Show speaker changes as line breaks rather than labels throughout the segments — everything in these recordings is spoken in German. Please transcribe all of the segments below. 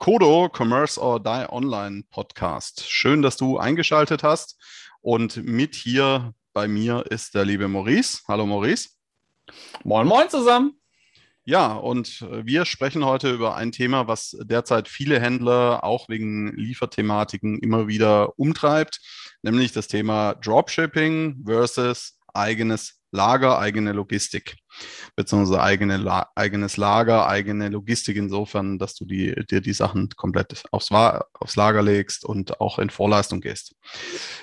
Kodo Commerce or Die Online Podcast. Schön, dass du eingeschaltet hast. Und mit hier bei mir ist der liebe Maurice. Hallo Maurice.
Moin, moin zusammen.
Ja, und wir sprechen heute über ein Thema, was derzeit viele Händler auch wegen Lieferthematiken immer wieder umtreibt, nämlich das Thema Dropshipping versus eigenes Lager, eigene Logistik, beziehungsweise eigene La eigenes Lager, eigene Logistik insofern, dass du die, dir die Sachen komplett aufs, aufs Lager legst und auch in Vorleistung gehst.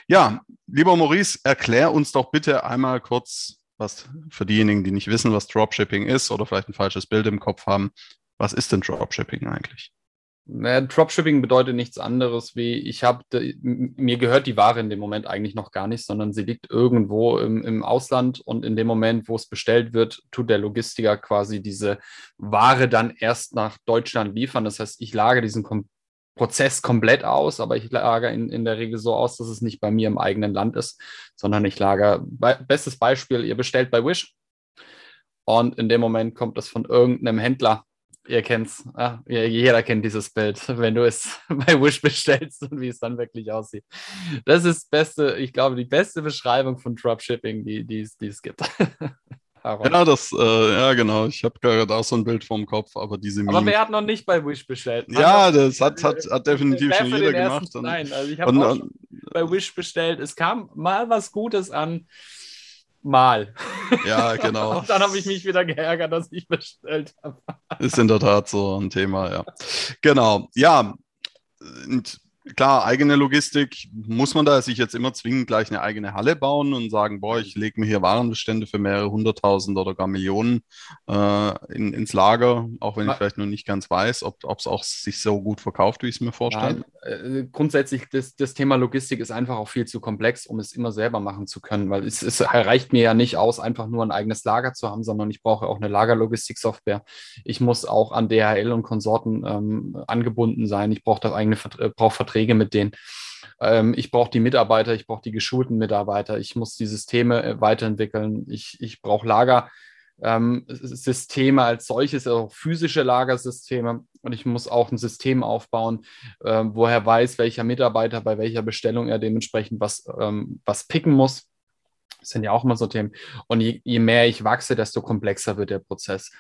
Ja, lieber Maurice, erklär uns doch bitte einmal kurz, was für diejenigen, die nicht wissen, was Dropshipping ist oder vielleicht ein falsches Bild im Kopf haben, was ist denn Dropshipping eigentlich?
Naja, Dropshipping bedeutet nichts anderes wie, ich habe, mir gehört die Ware in dem Moment eigentlich noch gar nicht, sondern sie liegt irgendwo im, im Ausland und in dem Moment, wo es bestellt wird, tut der Logistiker quasi diese Ware dann erst nach Deutschland liefern. Das heißt, ich lage diesen Kom Prozess komplett aus, aber ich lagere in, in der Regel so aus, dass es nicht bei mir im eigenen Land ist, sondern ich lagere, bestes Beispiel, ihr bestellt bei Wish und in dem Moment kommt es von irgendeinem Händler ihr kennt's. Ja, jeder kennt dieses Bild, wenn du es bei Wish bestellst und wie es dann wirklich aussieht. Das ist beste, ich glaube, die beste Beschreibung von Dropshipping, die, die, es, die es gibt.
ja, das, äh, ja, genau. Ich habe gerade auch so ein Bild vorm Kopf, aber diese
Aber wer hat noch nicht bei Wish bestellt?
Man ja, das hat, hat, hat definitiv schon jeder gemacht.
Und, nein, also ich habe auch bei Wish bestellt. Es kam mal was Gutes an mal.
Ja, genau.
Und dann habe ich mich wieder geärgert, dass ich bestellt habe.
Ist in der Tat so ein Thema, ja. Genau, ja. Und klar, eigene Logistik, muss man da sich jetzt immer zwingend gleich eine eigene Halle bauen und sagen, boah, ich lege mir hier Warenbestände für mehrere hunderttausend oder gar Millionen äh, in, ins Lager, auch wenn ich vielleicht noch nicht ganz weiß, ob es auch sich so gut verkauft, wie ich es mir vorstelle.
Nein, äh, grundsätzlich, das, das Thema Logistik ist einfach auch viel zu komplex, um es immer selber machen zu können, weil es, es reicht mir ja nicht aus, einfach nur ein eigenes Lager zu haben, sondern ich brauche auch eine Lagerlogistik-Software. Ich muss auch an DHL und Konsorten ähm, angebunden sein. Ich brauche eigene äh, brauche Verträge Verträge mit denen. Ähm, ich brauche die Mitarbeiter, ich brauche die geschulten Mitarbeiter, ich muss die Systeme äh, weiterentwickeln, ich, ich brauche Lagersysteme ähm, als solches, auch physische Lagersysteme. Und ich muss auch ein System aufbauen, äh, wo er weiß, welcher Mitarbeiter bei welcher Bestellung er dementsprechend was, ähm, was picken muss. Das sind ja auch immer so Themen. Und je, je mehr ich wachse, desto komplexer wird der Prozess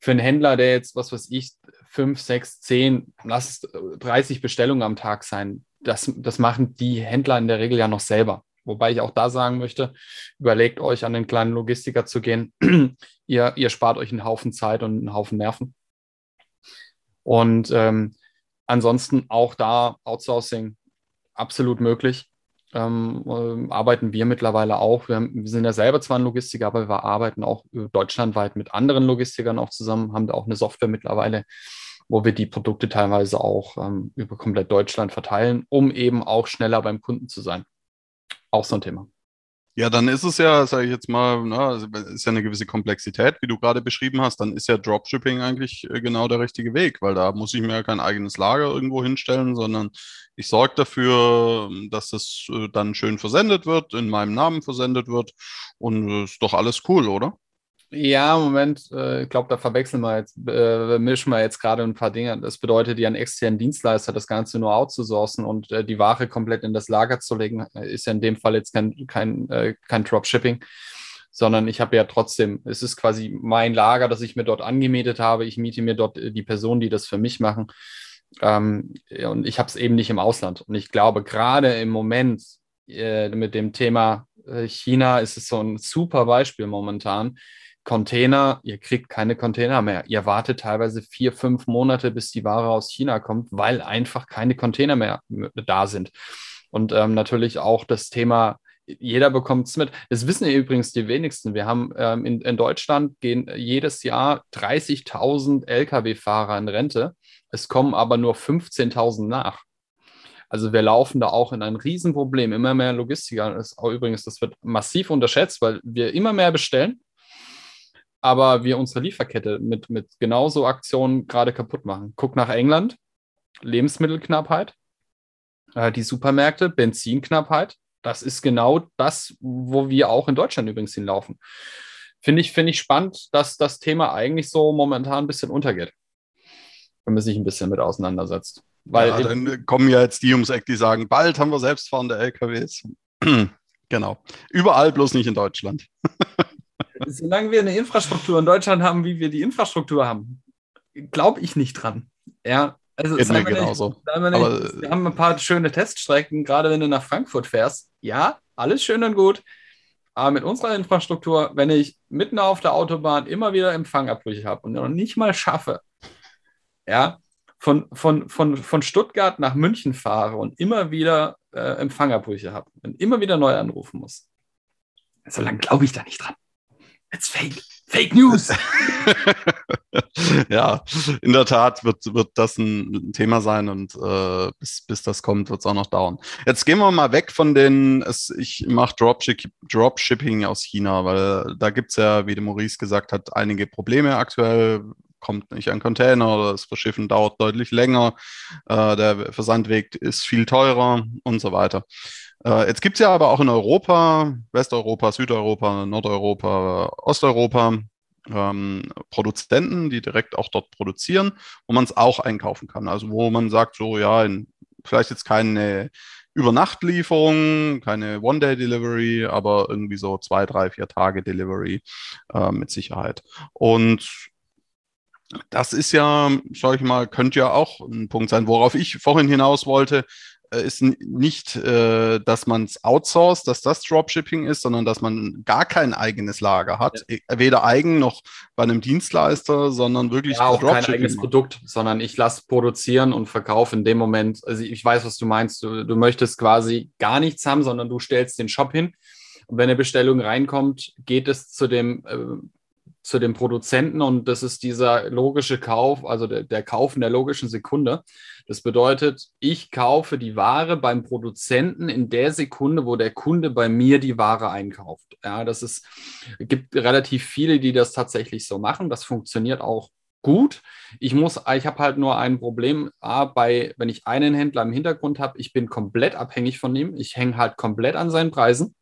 für einen Händler, der jetzt, was weiß ich, fünf, sechs, zehn, lass es 30 Bestellungen am Tag sein, das, das machen die Händler in der Regel ja noch selber. Wobei ich auch da sagen möchte, überlegt euch an den kleinen Logistiker zu gehen. ihr, ihr spart euch einen Haufen Zeit und einen Haufen Nerven. Und ähm, ansonsten auch da Outsourcing absolut möglich ähm, äh, arbeiten wir mittlerweile auch. Wir, haben, wir, sind ja selber zwar ein Logistiker, aber wir arbeiten auch deutschlandweit mit anderen Logistikern auch zusammen, haben da auch eine Software mittlerweile, wo wir die Produkte teilweise auch ähm, über komplett Deutschland verteilen, um eben auch schneller beim Kunden zu sein. Auch so ein Thema.
Ja, dann ist es ja, sage ich jetzt mal, na, also, ist ja eine gewisse Komplexität, wie du gerade beschrieben hast. Dann ist ja Dropshipping eigentlich äh, genau der richtige Weg, weil da muss ich mir ja kein eigenes Lager irgendwo hinstellen, sondern ich sorge dafür, dass es äh, dann schön versendet wird, in meinem Namen versendet wird und äh, ist doch alles cool, oder?
Ja, Moment, äh, ich glaube, da verwechseln wir jetzt, äh, mischen wir jetzt gerade ein paar Dinge. Das bedeutet ja einen externen Dienstleister, das Ganze nur outzusourcen und äh, die Ware komplett in das Lager zu legen, äh, ist ja in dem Fall jetzt kein, kein, äh, kein Dropshipping, sondern ich habe ja trotzdem, es ist quasi mein Lager, das ich mir dort angemietet habe. Ich miete mir dort äh, die Personen, die das für mich machen. Ähm, und ich habe es eben nicht im Ausland. Und ich glaube, gerade im Moment mit dem Thema China ist es so ein super Beispiel momentan Container, ihr kriegt keine Container mehr. Ihr wartet teilweise vier, fünf Monate, bis die Ware aus China kommt, weil einfach keine Container mehr da sind. Und ähm, natürlich auch das Thema, jeder bekommt es mit. Das wissen ja übrigens die wenigsten. Wir haben ähm, in, in Deutschland gehen jedes Jahr 30.000 Lkw-Fahrer in Rente. Es kommen aber nur 15.000 nach. Also wir laufen da auch in ein Riesenproblem. Immer mehr Logistiker, ist auch übrigens, das wird massiv unterschätzt, weil wir immer mehr bestellen, aber wir unsere Lieferkette mit, mit genauso Aktionen gerade kaputt machen. Guck nach England, Lebensmittelknappheit, äh, die Supermärkte, Benzinknappheit. Das ist genau das, wo wir auch in Deutschland übrigens hinlaufen. Finde ich, find ich spannend, dass das Thema eigentlich so momentan ein bisschen untergeht, wenn man sich ein bisschen mit auseinandersetzt.
Weil ja, dann kommen ja jetzt die ums Eck, die sagen, bald haben wir selbstfahrende LKWs. genau. Überall, bloß nicht in Deutschland.
Solange wir eine Infrastruktur in Deutschland haben, wie wir die Infrastruktur haben, glaube ich nicht dran. Ja, also
Geht mir genauso. Nicht,
wir, nicht, wir haben ein paar schöne Teststrecken, gerade wenn du nach Frankfurt fährst. Ja, alles schön und gut. Aber mit unserer Infrastruktur, wenn ich mitten auf der Autobahn immer wieder Empfangabbrüche habe und noch nicht mal schaffe, ja, von, von, von, von Stuttgart nach München fahre und immer wieder äh, Empfangabbrüche habe und immer wieder neu anrufen muss, so lange glaube ich da nicht dran. It's fake. Fake News.
ja, in der Tat wird, wird das ein Thema sein und äh, bis, bis das kommt, wird es auch noch dauern. Jetzt gehen wir mal weg von den, es, ich mache Dropship, Dropshipping aus China, weil da gibt es ja, wie der Maurice gesagt hat, einige Probleme aktuell. Kommt nicht ein Container oder das Verschiffen dauert deutlich länger, äh, der Versandweg ist viel teurer und so weiter. Äh, jetzt gibt es ja aber auch in Europa, Westeuropa, Südeuropa, Nordeuropa, Osteuropa ähm, Produzenten, die direkt auch dort produzieren, wo man es auch einkaufen kann. Also wo man sagt, so ja, in, vielleicht jetzt keine Übernachtlieferung, keine One-Day-Delivery, aber irgendwie so zwei, drei, vier Tage Delivery äh, mit Sicherheit. Und das ist ja, sag ich mal, könnte ja auch ein Punkt sein, worauf ich vorhin hinaus wollte. Äh, ist nicht, äh, dass man es outsourced, dass das Dropshipping ist, sondern dass man gar kein eigenes Lager hat. Ja. E, weder eigen noch bei einem Dienstleister, sondern wirklich
ja, auch kein eigenes Produkt, sondern ich lasse produzieren und verkaufe in dem Moment. Also ich weiß, was du meinst. Du, du möchtest quasi gar nichts haben, sondern du stellst den Shop hin. Und wenn eine Bestellung reinkommt, geht es zu dem äh, zu dem Produzenten und das ist dieser logische Kauf, also der, der Kauf in der logischen Sekunde. Das bedeutet, ich kaufe die Ware beim Produzenten in der Sekunde, wo der Kunde bei mir die Ware einkauft. Ja, das ist, gibt relativ viele, die das tatsächlich so machen. Das funktioniert auch gut. Ich muss, ich habe halt nur ein Problem, A, bei, wenn ich einen Händler im Hintergrund habe, ich bin komplett abhängig von ihm. Ich hänge halt komplett an seinen Preisen.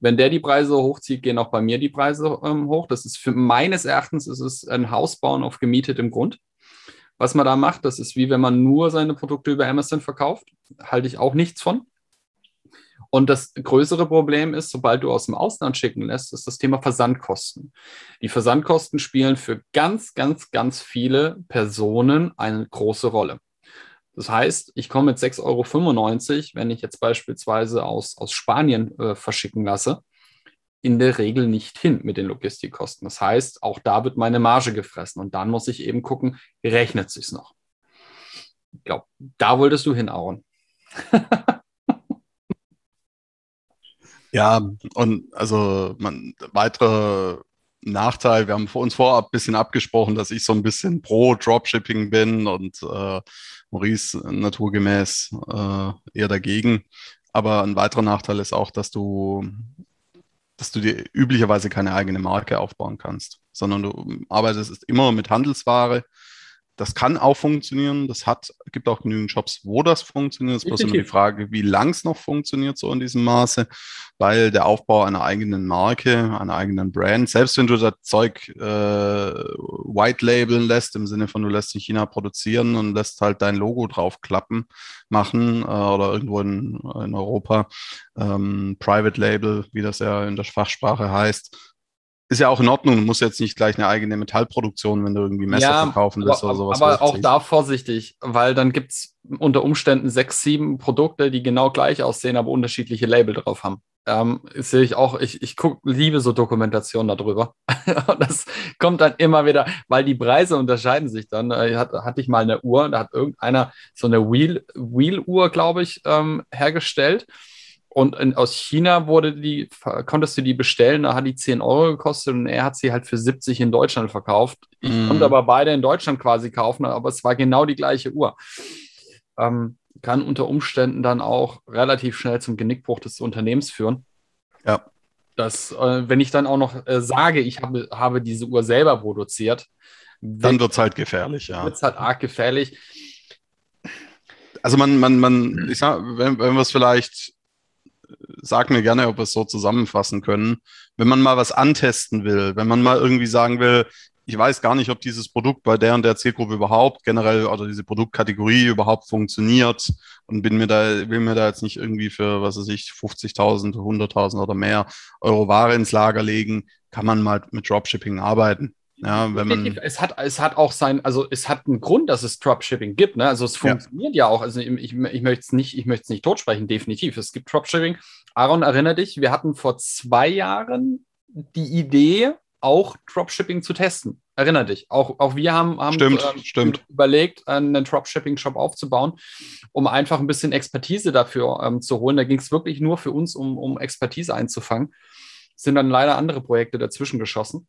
Wenn der die Preise hochzieht, gehen auch bei mir die Preise ähm, hoch. Das ist für meines Erachtens ist es ein Haus bauen auf gemietetem Grund. Was man da macht, das ist wie wenn man nur seine Produkte über Amazon verkauft. Halte ich auch nichts von. Und das größere Problem ist, sobald du aus dem Ausland schicken lässt, ist das Thema Versandkosten. Die Versandkosten spielen für ganz, ganz, ganz viele Personen eine große Rolle. Das heißt, ich komme mit 6,95 Euro, wenn ich jetzt beispielsweise aus, aus Spanien äh, verschicken lasse, in der Regel nicht hin mit den Logistikkosten. Das heißt, auch da wird meine Marge gefressen und dann muss ich eben gucken, rechnet sich noch. Ich glaube, da wolltest du hin, Aaron.
ja, und also man, weitere Nachteil, wir haben uns vorab ein bisschen abgesprochen, dass ich so ein bisschen pro Dropshipping bin und äh, Maurice naturgemäß äh, eher dagegen. Aber ein weiterer Nachteil ist auch, dass du, dass du dir üblicherweise keine eigene Marke aufbauen kannst, sondern du arbeitest immer mit Handelsware das kann auch funktionieren. Das hat, gibt auch genügend Jobs, wo das funktioniert. Es ist bloß immer die Frage, wie lang es noch funktioniert, so in diesem Maße, weil der Aufbau einer eigenen Marke, einer eigenen Brand, selbst wenn du das Zeug äh, white labeln lässt, im Sinne von du lässt in China produzieren und lässt halt dein Logo draufklappen, machen äh, oder irgendwo in, in Europa, ähm, Private Label, wie das ja in der Fachsprache heißt, ist ja auch in Ordnung. Du musst jetzt nicht gleich eine eigene Metallproduktion, wenn du irgendwie Messer ja, verkaufen willst
aber,
oder sowas.
Aber auch da vorsichtig, weil dann gibt es unter Umständen sechs, sieben Produkte, die genau gleich aussehen, aber unterschiedliche Label drauf haben. Ähm, sehe ich auch, ich, ich guck, liebe so Dokumentationen darüber. das kommt dann immer wieder, weil die Preise unterscheiden sich dann. Äh, hat, hatte ich mal eine Uhr, da hat irgendeiner so eine Wheel-Uhr, Wheel glaube ich, ähm, hergestellt. Und in, aus China wurde die, konntest du die bestellen, da hat die 10 Euro gekostet und er hat sie halt für 70 in Deutschland verkauft. Ich mm. konnte aber beide in Deutschland quasi kaufen, aber es war genau die gleiche Uhr. Ähm, kann unter Umständen dann auch relativ schnell zum Genickbruch des Unternehmens führen.
Ja.
Dass, äh, wenn ich dann auch noch äh, sage, ich habe, habe diese Uhr selber produziert,
dann wird es halt gefährlich, ja.
Wird es halt arg gefährlich.
Also man, man, man, ich sag, wenn, wenn wir es vielleicht, sag mir gerne, ob wir es so zusammenfassen können, wenn man mal was antesten will, wenn man mal irgendwie sagen will, ich weiß gar nicht, ob dieses Produkt bei der und der Zielgruppe überhaupt generell oder diese Produktkategorie überhaupt funktioniert und bin mir da, will mir da jetzt nicht irgendwie für, was weiß ich, 50.000, 100.000 oder mehr Euro Ware ins Lager legen, kann man mal mit Dropshipping arbeiten. Ja, wenn man
es hat, es hat auch sein, also es hat einen Grund, dass es Dropshipping gibt. Ne? Also es funktioniert ja, ja auch. Also ich, ich, möchte es nicht, ich möchte es nicht totsprechen, definitiv. Es gibt Dropshipping. Aaron, erinnere dich, wir hatten vor zwei Jahren die Idee, auch Dropshipping zu testen. Erinner dich. Auch, auch wir haben, haben
stimmt, ähm, stimmt.
überlegt, einen Dropshipping-Shop aufzubauen, um einfach ein bisschen Expertise dafür ähm, zu holen. Da ging es wirklich nur für uns, um, um Expertise einzufangen. Sind dann leider andere Projekte dazwischen geschossen.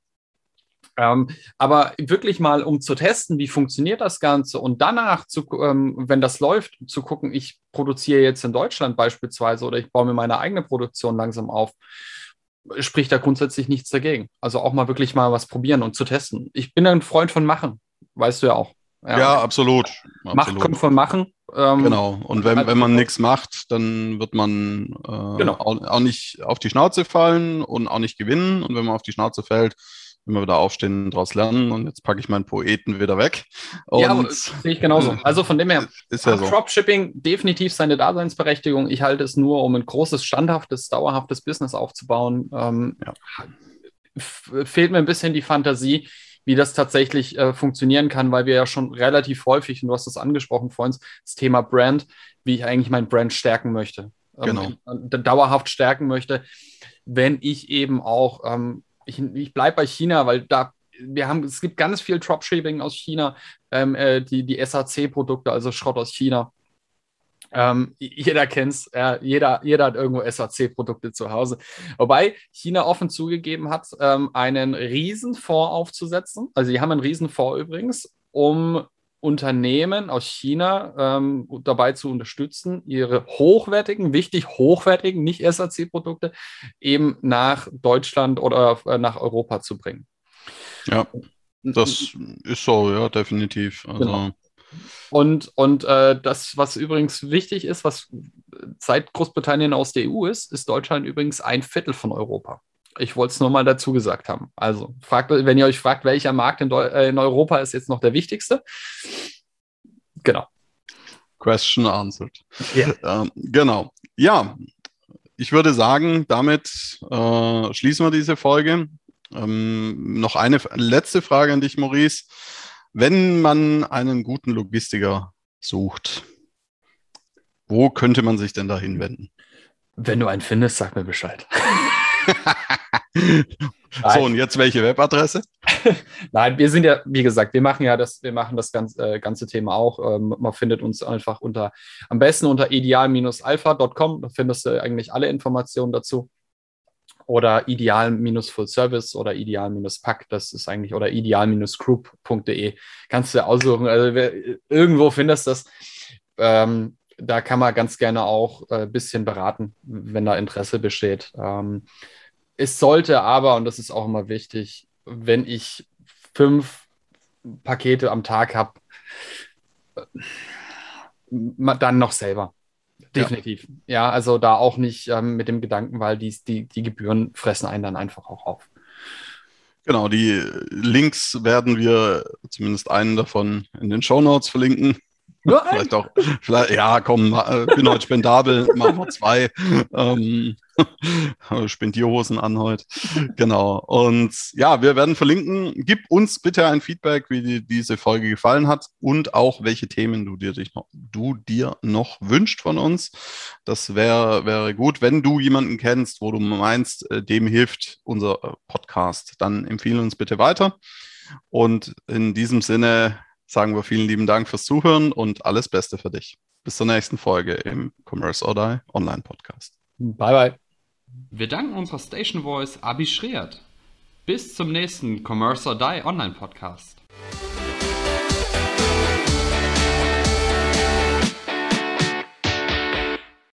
Ähm, aber wirklich mal, um zu testen, wie funktioniert das Ganze und danach, zu, ähm, wenn das läuft, zu gucken, ich produziere jetzt in Deutschland beispielsweise oder ich baue mir meine eigene Produktion langsam auf spricht da grundsätzlich nichts dagegen. Also auch mal wirklich mal was probieren und zu testen. Ich bin ein Freund von Machen, weißt du ja auch.
Ja, ja absolut.
Macht kommt von Machen.
Ähm, genau. Und wenn, wenn man nichts macht, dann wird man äh, genau. auch, auch nicht auf die Schnauze fallen und auch nicht gewinnen. Und wenn man auf die Schnauze fällt, immer wieder aufstehen und daraus lernen und jetzt packe ich meinen Poeten wieder weg. Und
ja, sehe ich genauso. Also von dem her,
ist ja so.
Dropshipping definitiv seine Daseinsberechtigung. Ich halte es nur, um ein großes, standhaftes, dauerhaftes Business aufzubauen. Ähm, ja. Fehlt mir ein bisschen die Fantasie, wie das tatsächlich äh, funktionieren kann, weil wir ja schon relativ häufig, und du hast es angesprochen vorhin, das Thema Brand, wie ich eigentlich mein Brand stärken möchte.
Ähm,
genau. dauerhaft stärken möchte, wenn ich eben auch ähm, ich, ich bleibe bei China, weil da wir haben, es gibt ganz viel Dropshipping aus China, ähm, äh, die, die SAC-Produkte, also Schrott aus China. Ähm, jeder kennt es, äh, jeder, jeder hat irgendwo SAC-Produkte zu Hause. Wobei China offen zugegeben hat, ähm, einen Riesenfonds aufzusetzen. Also, die haben einen Riesenfonds übrigens, um Unternehmen aus China ähm, dabei zu unterstützen, ihre hochwertigen, wichtig hochwertigen, nicht SAC-Produkte eben nach Deutschland oder äh, nach Europa zu bringen.
Ja, das ist so, ja, definitiv. Also. Genau.
Und, und äh, das, was übrigens wichtig ist, was seit Großbritannien aus der EU ist, ist Deutschland übrigens ein Viertel von Europa. Ich wollte es nur mal dazu gesagt haben. Also, fragt, wenn ihr euch fragt, welcher Markt in, äh, in Europa ist jetzt noch der wichtigste. Genau.
Question answered. Yeah. Ähm, genau. Ja, ich würde sagen, damit äh, schließen wir diese Folge. Ähm, noch eine letzte Frage an dich, Maurice. Wenn man einen guten Logistiker sucht, wo könnte man sich denn da hinwenden?
Wenn du einen findest, sag mir Bescheid.
so, und jetzt welche Webadresse?
Nein, wir sind ja, wie gesagt, wir machen ja das, wir machen das ganze, äh, ganze Thema auch. Ähm, man findet uns einfach unter, am besten unter ideal-alpha.com. Da findest du eigentlich alle Informationen dazu. Oder ideal-full-service oder ideal-pack, das ist eigentlich, oder ideal-group.de. Kannst du aussuchen. Also wer, irgendwo findest du das. Ähm, da kann man ganz gerne auch ein äh, bisschen beraten, wenn da Interesse besteht. Ähm, es sollte aber, und das ist auch immer wichtig, wenn ich fünf Pakete am Tag habe, dann noch selber. Definitiv. Ja, ja also da auch nicht ähm, mit dem Gedanken, weil die, die, die Gebühren fressen einen dann einfach auch auf.
Genau, die Links werden wir, zumindest einen davon, in den Show Notes verlinken. Nur vielleicht auch, vielleicht, ja, komm, äh, bin heute spendabel, machen wir zwei. Ähm, Spendierhosen an heute. Genau. Und ja, wir werden verlinken. Gib uns bitte ein Feedback, wie dir diese Folge gefallen hat und auch welche Themen du dir, noch, du dir noch wünscht von uns. Das wäre wär gut. Wenn du jemanden kennst, wo du meinst, äh, dem hilft unser äh, Podcast, dann empfehle uns bitte weiter. Und in diesem Sinne sagen wir vielen lieben Dank fürs Zuhören und alles Beste für dich. Bis zur nächsten Folge im Commerce or Die Online Podcast.
Bye bye.
Wir danken unserer Station Voice Abi Schreert. Bis zum nächsten Commerce or Die Online Podcast.